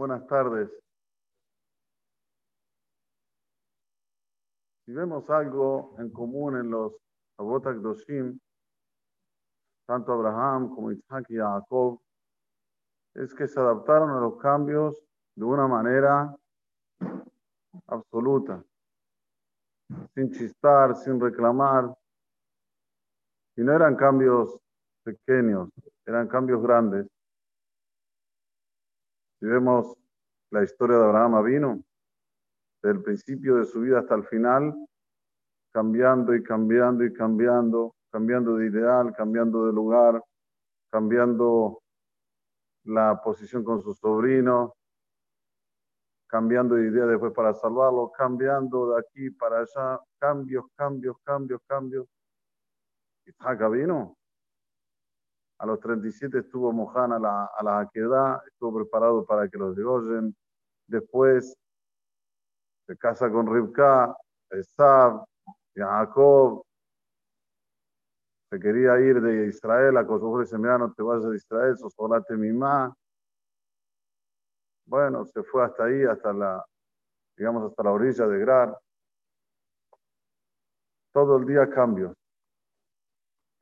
Buenas tardes. Si vemos algo en común en los Avot Doshim, tanto Abraham como Isaac y Jacob, es que se adaptaron a los cambios de una manera absoluta, sin chistar, sin reclamar. Y no eran cambios pequeños, eran cambios grandes. Si vemos la historia de Abraham vino desde el principio de su vida hasta el final, cambiando y cambiando y cambiando, cambiando de ideal, cambiando de lugar, cambiando la posición con su sobrino, cambiando de idea después para salvarlo, cambiando de aquí para allá, cambios, cambios, cambios, cambios. Isaac vino a los 37 estuvo Mohan a la, a la estuvo preparado para que los degollen. Después se casa con Rivka, Esab, Jacob. Se quería ir de Israel, a Kosovo dice, mira, no te vayas de Israel, sosolate mi ma. Bueno, se fue hasta ahí, hasta la, digamos, hasta la orilla de Grar. Todo el día cambios.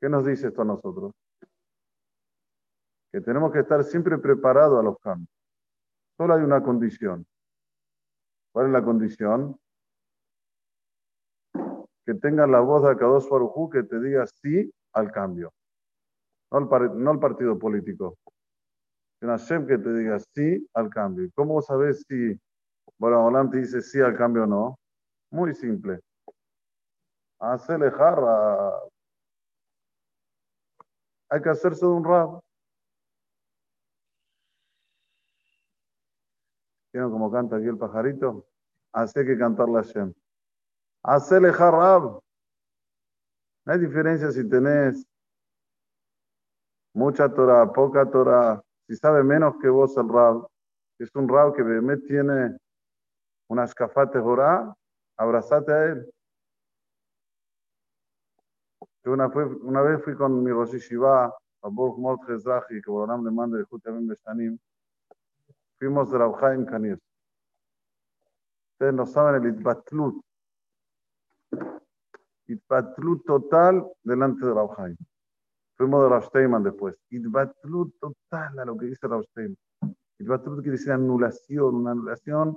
¿Qué nos dice esto a nosotros? Que tenemos que estar siempre preparados a los cambios. Solo hay una condición. ¿Cuál es la condición? Que tengas la voz de Akados Farujú que te diga sí al cambio. No al, partido político. Un Hashem que te diga sí al cambio. ¿Cómo sabes si bueno, te dice sí al cambio o no? Muy simple. Hacele jarra. Hay que hacerse de un rab. ¿Vieron cómo canta aquí el pajarito? Hace que cantar la Shem. Hacele jarrab. No hay diferencia si tenés mucha Torah, poca Torah. Si sabe menos que vos el rab, es un rab que me tiene unas cafates jorá, abrazate a él. una, una, vez fui con mi Rosh Shiva, a Burg Mort que por le manda de Jutamim Beshanim, Fuimos de Rabhaim Kanir. Ustedes no saben el Itbatlut. Itbatlut total delante de Rabhaim. Fuimos de Rabsteiman después. Itbatlut total a lo que dice Rabsteiman. Itbatlut quiere decir anulación, una anulación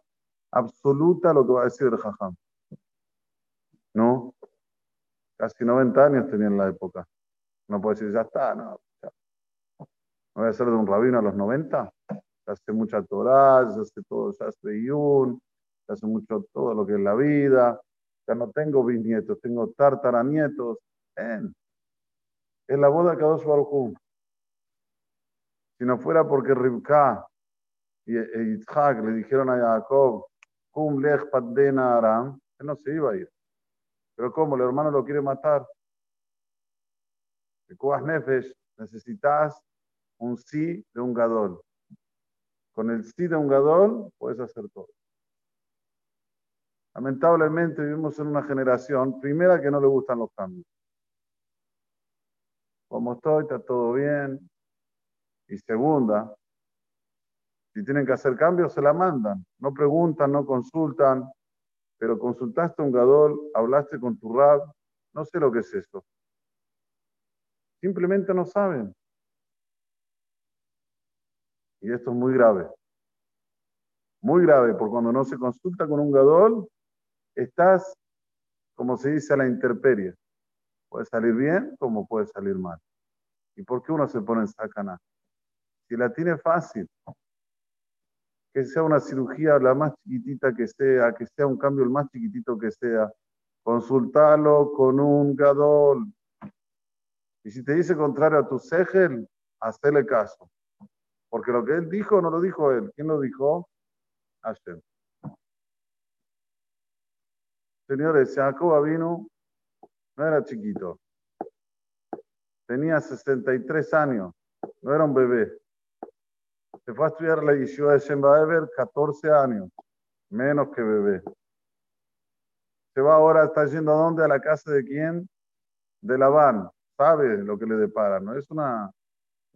absoluta a lo que va a decir el Jajam. ¿No? Casi 90 años tenía en la época. No puede decir, ya está, no. Ya. ¿No voy a ser de un rabino a los 90? Hace mucha Torah, hace todo, hace Yun, hace mucho todo lo que es la vida. Ya no tengo bisnietos, tengo tartaranietos. En, en la boda quedó su Si no fuera porque Rivka y Yitzhak le dijeron a Jacob, Kum lech Aram, él no se iba a ir. Pero como el hermano lo quiere matar, de Nefesh, necesitas un sí de un gadol. Con el sí de un gadol puedes hacer todo. Lamentablemente vivimos en una generación, primera, que no le gustan los cambios. Como estoy, está todo bien. Y segunda, si tienen que hacer cambios, se la mandan. No preguntan, no consultan, pero consultaste a un gadol, hablaste con tu rab, no sé lo que es eso. Simplemente no saben. Y esto es muy grave. Muy grave, porque cuando no se consulta con un gadol, estás, como se dice, a la intemperie. Puede salir bien como puede salir mal. ¿Y por qué uno se pone en sacana? Si la tiene fácil, que sea una cirugía la más chiquitita que sea, que sea un cambio el más chiquitito que sea, consultalo con un gadol. Y si te dice contrario a tu segel, hazle caso. Porque lo que él dijo no lo dijo él. ¿Quién lo dijo? Hashem. Señores, Jacob vino, no era chiquito. Tenía 63 años, no era un bebé. Se fue a estudiar la Yeshiva de Shembaever 14 años, menos que bebé. Se va ahora, está yendo a dónde? A la casa de quién? De Labán. Sabe lo que le depara, no es una,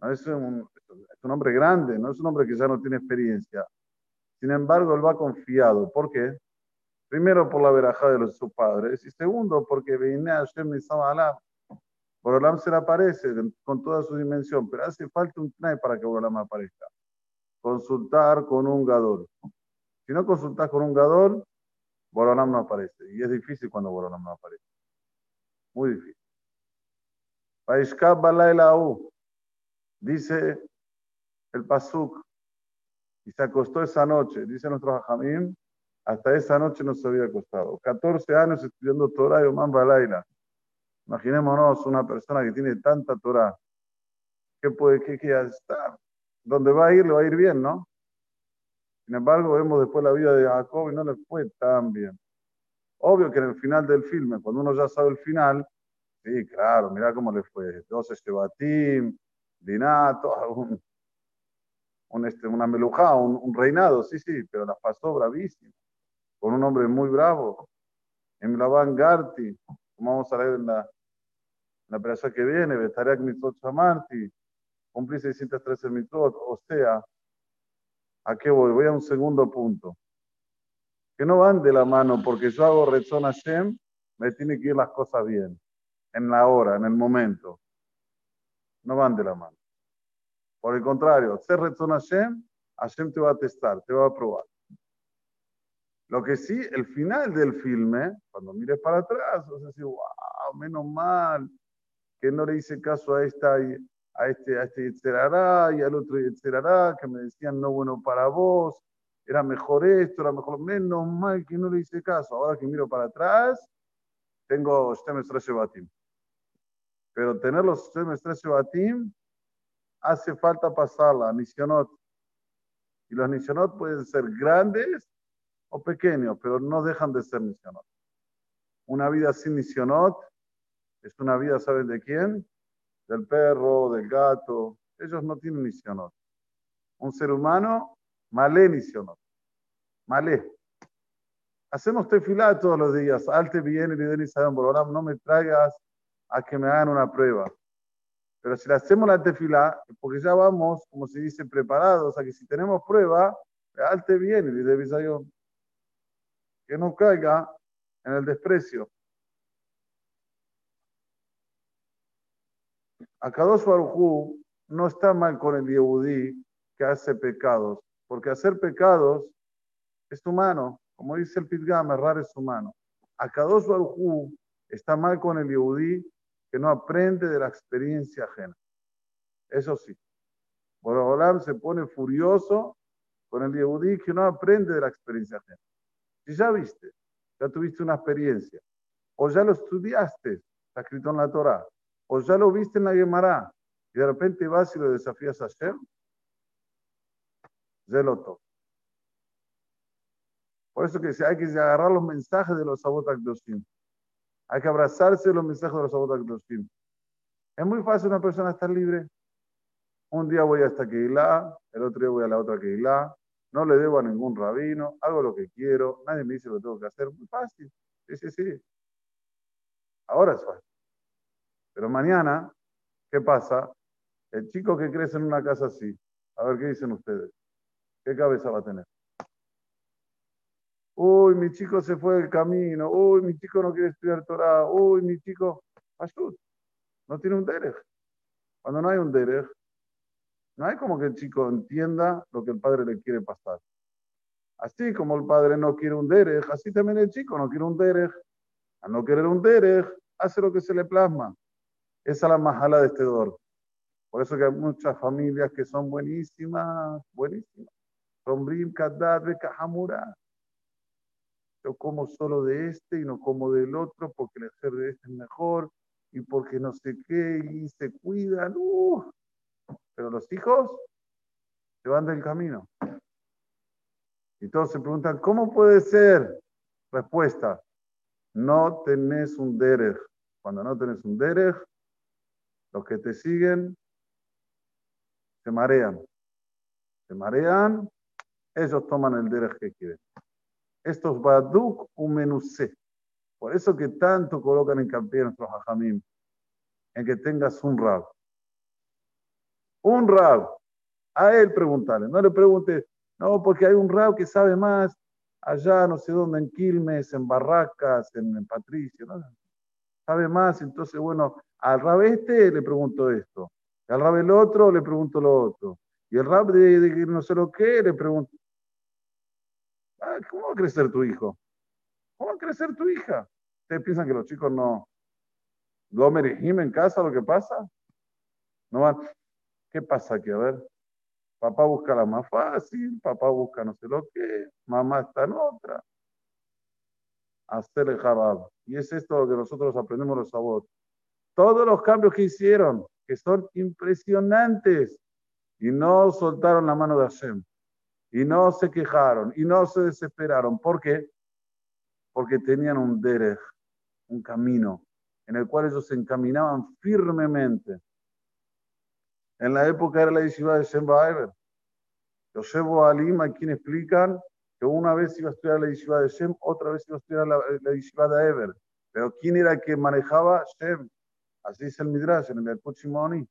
no es un, es un hombre grande, no es un hombre que ya no tiene experiencia. Sin embargo, él va confiado. ¿Por qué? Primero, por la verajá de los, sus padres. Y segundo, porque viene a Hashem Por Borolam se le aparece con toda su dimensión, pero hace falta un tnai para que Borolam aparezca. Consultar con un gadol. Si no consultas con un gadol, Borolam no aparece. Y es difícil cuando Borolam no aparece. Muy difícil. Dice el Pasuk, y se acostó esa noche, dice nuestro Jajamim, hasta esa noche no se había acostado. 14 años estudiando Torah y Oman Balaila. Imaginémonos una persona que tiene tanta Torah, que puede que, que estar, donde va a ir le va a ir bien, ¿no? Sin embargo, vemos después la vida de Jacob y no le fue tan bien. Obvio que en el final del filme, cuando uno ya sabe el final, sí, claro, mira cómo le fue. 12 Shebatim, Dinato, un, un, este, una melujá, un, reinado, sí, sí, pero la pasó bravísimo, con un hombre muy bravo. En la Garti, como vamos a leer en la, en la que viene, Betarek Mitzot Shamarti, cumplí 613 mitzvot, o sea, ¿a qué voy? Voy a un segundo punto. Que no van de la mano, porque yo hago Rezon Hashem, me tiene que ir las cosas bien, en la hora, en el momento. No van de la mano. Por el contrario, hacer Rezon Hashem, Hashem te va a testar, te va a probar. Lo que sí, el final del filme, cuando mires para atrás, vas a decir, wow, menos mal que no le hice caso a esta a este, a este y al otro Yetzerará, que me decían no bueno para vos, era mejor esto, era mejor, menos mal que no le hice caso. Ahora que miro para atrás, tengo Shtemestre Batim. Pero tener los Shtemestre Batim hace falta pasarla, Nisionot. Y los Nisionot pueden ser grandes o pequeños, pero no dejan de ser Nisionot. Una vida sin Nisionot es una vida, ¿saben de quién? Del perro, del gato. Ellos no tienen Nisionot. Un ser humano, malé Nisionot. Malé. Hacemos tefilá todos los días. Alte bien y no me traigas a que me hagan una prueba. Pero si le hacemos la tefila, porque ya vamos, como se dice, preparados, a que si tenemos prueba, alte bien y de que no caiga en el desprecio. Akadosh Barujú no está mal con el Yehudí que hace pecados, porque hacer pecados es humano, como dice el Pitgam, errar es humano. Akadosh Barujú está mal con el Yehudí que no aprende de la experiencia ajena. Eso sí, Borobolam se pone furioso con el Yehudí que no aprende de la experiencia ajena. Si ya viste, ya tuviste una experiencia, o ya lo estudiaste, está escrito en la Torah, o ya lo viste en la Gemara, y de repente vas y lo desafías a hacer, Zeloto. Por eso que hay que agarrar los mensajes de los sabotak hay que abrazarse los mensajes de los Sabot Es muy fácil una persona estar libre. Un día voy a esta Keilah, el otro día voy a la otra Keilah, no le debo a ningún rabino, hago lo que quiero, nadie me dice lo que tengo que hacer. Muy fácil. Sí, sí, sí. Ahora es fácil. Pero mañana, ¿qué pasa? El chico que crece en una casa así, a ver qué dicen ustedes. ¿Qué cabeza va a tener? Uy, mi chico se fue del camino. Uy, mi chico no quiere estudiar Torah. Uy, mi chico, no tiene un derech. Cuando no hay un derech, no hay como que el chico entienda lo que el padre le quiere pasar. Así como el padre no quiere un derech, así también el chico no quiere un derech. A no querer un derech, hace lo que se le plasma. Esa es la majala de este dor. Por eso que hay muchas familias que son buenísimas, buenísimas. Sombrim, Kadat, Kahamura yo como solo de este y no como del otro porque el ser de este es mejor y porque no sé qué y se cuidan. Uh. Pero los hijos se van del camino. Y todos se preguntan, ¿cómo puede ser? Respuesta, no tenés un derech. Cuando no tenés un derech, los que te siguen se marean. Se marean, ellos toman el derech que quieren. Estos baduk umenuse. Por eso que tanto colocan en campeón nuestros hajamim, en que tengas un rab. Un rab. A él preguntarle, no le preguntes, No, porque hay un rab que sabe más allá, no sé dónde, en Quilmes, en Barracas, en, Patricio, ¿no? sabe más, entonces, bueno, al rab este le pregunto esto, al rab el otro le pregunto lo otro, y el rab de, de no sé lo qué le pregunto, ¿cómo va a crecer tu hijo? ¿Cómo va a crecer tu hija? ¿Ustedes piensan que los chicos no, Gomer y Jim en casa lo que pasa? No van, ¿qué pasa aquí? A ver, papá busca la más fácil, papá busca no sé lo qué, mamá está en otra. Hacer el jabab. Y es esto lo que nosotros aprendemos los sabots. Todos los cambios que hicieron, que son impresionantes, y no soltaron la mano de Hashem, y no se quejaron, y no se desesperaron. ¿Por qué? Porque tenían un derech, un camino, en el cual ellos se encaminaban firmemente. En la época era la yeshiva de Shem Baever. llevo a Lima, quien explican que una vez iba a estudiar la yeshiva de Shem, otra vez iba a estudiar la, la de Ever. Pero ¿quién era el que manejaba Shem? Así dice el Midrash, en el Pochimoni.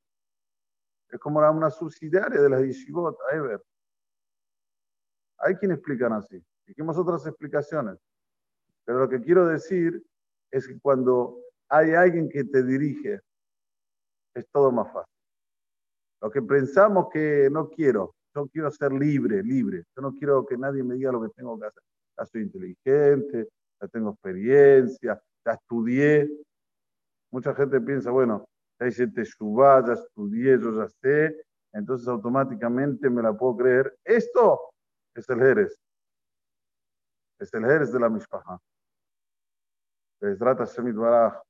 Es como una subsidiaria de la yeshivot, Ever. Hay quien explican así. Dijimos otras explicaciones. Pero lo que quiero decir es que cuando hay alguien que te dirige, es todo más fácil. Lo que pensamos que no quiero, yo quiero ser libre, libre. Yo no quiero que nadie me diga lo que tengo que hacer. Ya soy inteligente, ya tengo experiencia, ya estudié. Mucha gente piensa, bueno, ya hice Teshuvah, ya estudié, yo ya sé, entonces automáticamente me la puedo creer. Esto es el Jerez. Es el Jerez de la Mishpaha.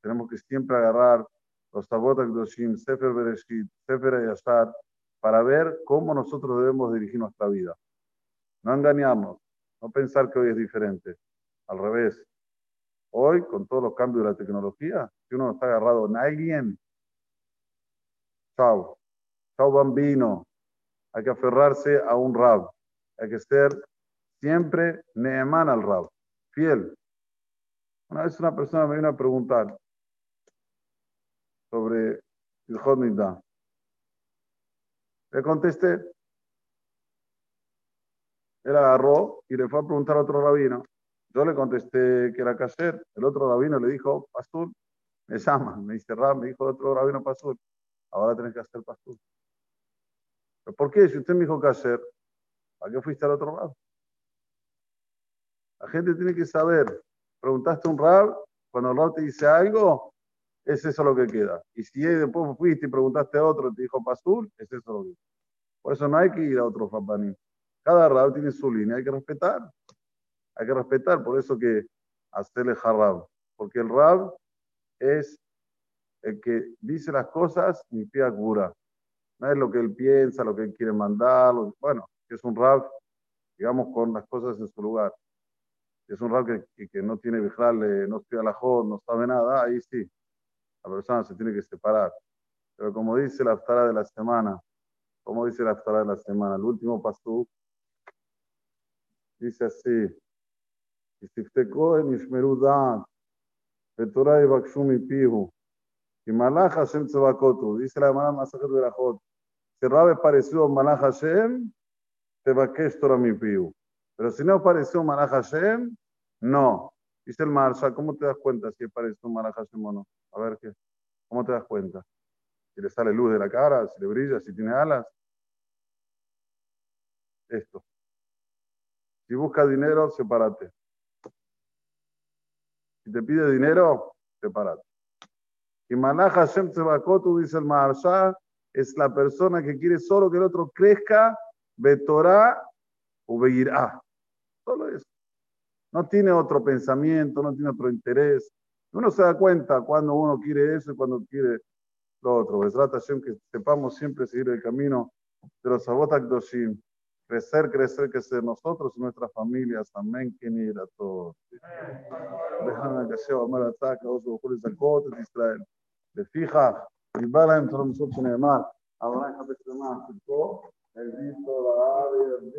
Tenemos que siempre agarrar los Tabot Akdoshim, Sefer Bereshit, Sefer Ayashar, para ver cómo nosotros debemos dirigir nuestra vida. No engañarnos, no pensar que hoy es diferente. Al revés. Hoy, con todos los cambios de la tecnología, si uno está agarrado en alguien, chao, chao bambino. Hay que aferrarse a un rab. Hay que ser siempre neemán al rab, fiel. Una vez una persona me vino a preguntar sobre el Hodnida. Le contesté. Él agarró y le fue a preguntar a otro rabino. Yo le contesté que era caser. El otro rabino le dijo, pastor, me llama. Me dice, Ram, me dijo el otro rabino, pastor, ahora tenés que hacer pastor. ¿Pero por qué? Si usted me dijo caser, ¿para qué fuiste al otro lado? La gente tiene que saber preguntaste a un rab, cuando el rab te dice algo, es eso lo que queda. Y si después fuiste y preguntaste a otro y te dijo Pasul, es eso lo que queda. Por eso no hay que ir a otro Fabanim. Cada rab tiene su línea, hay que respetar. Hay que respetar, por eso que hacerle jarrab. Porque el rab es el que dice las cosas y pie cura. No es lo que él piensa, lo que él quiere mandar. bueno, es un rab, digamos, con las cosas en su lugar es un rab que, que, no tiene vijal, no estudia la jod, no sabe nada, ahí sí, la persona se tiene que separar. Pero como dice la aftara de la semana, como dice la aftara de la semana, el último pasú, dice así, Istiftekó en Ishmerudat, Betorah y Bakshumi Pihu, y Malach Hashem Tzebakotu, dice la hermana Masajet de la Jod, si Tebakesh Torah mi Pihu. Pero si no apareció Maraj Hashem, no. Dice el Marsha, ¿cómo te das cuenta si apareció Maraj Hashem o no? A ver, ¿qué? ¿cómo te das cuenta? Si le sale luz de la cara, si le brilla, si tiene alas. Esto. Si busca dinero, sepárate. Si te pide dinero, sepárate. Y Manaj Hashem tú dice el Marsha, es la persona que quiere solo que el otro crezca, Betorá o Beirá. Solo eso. No tiene otro pensamiento, no tiene otro interés. Uno se da cuenta cuando uno quiere eso y cuando quiere lo otro. Trata que sepamos siempre seguir el camino de los Sabotak Doshim. Crecer, crecer, crecer nosotros y nuestras familias. Amén. Que ni a todos. Déjame que sea Amar Ataca, Oso Bojores Zakotes, Israel. De fija, y bala en todo nosotros en el mar. Ahora visto, la ave, el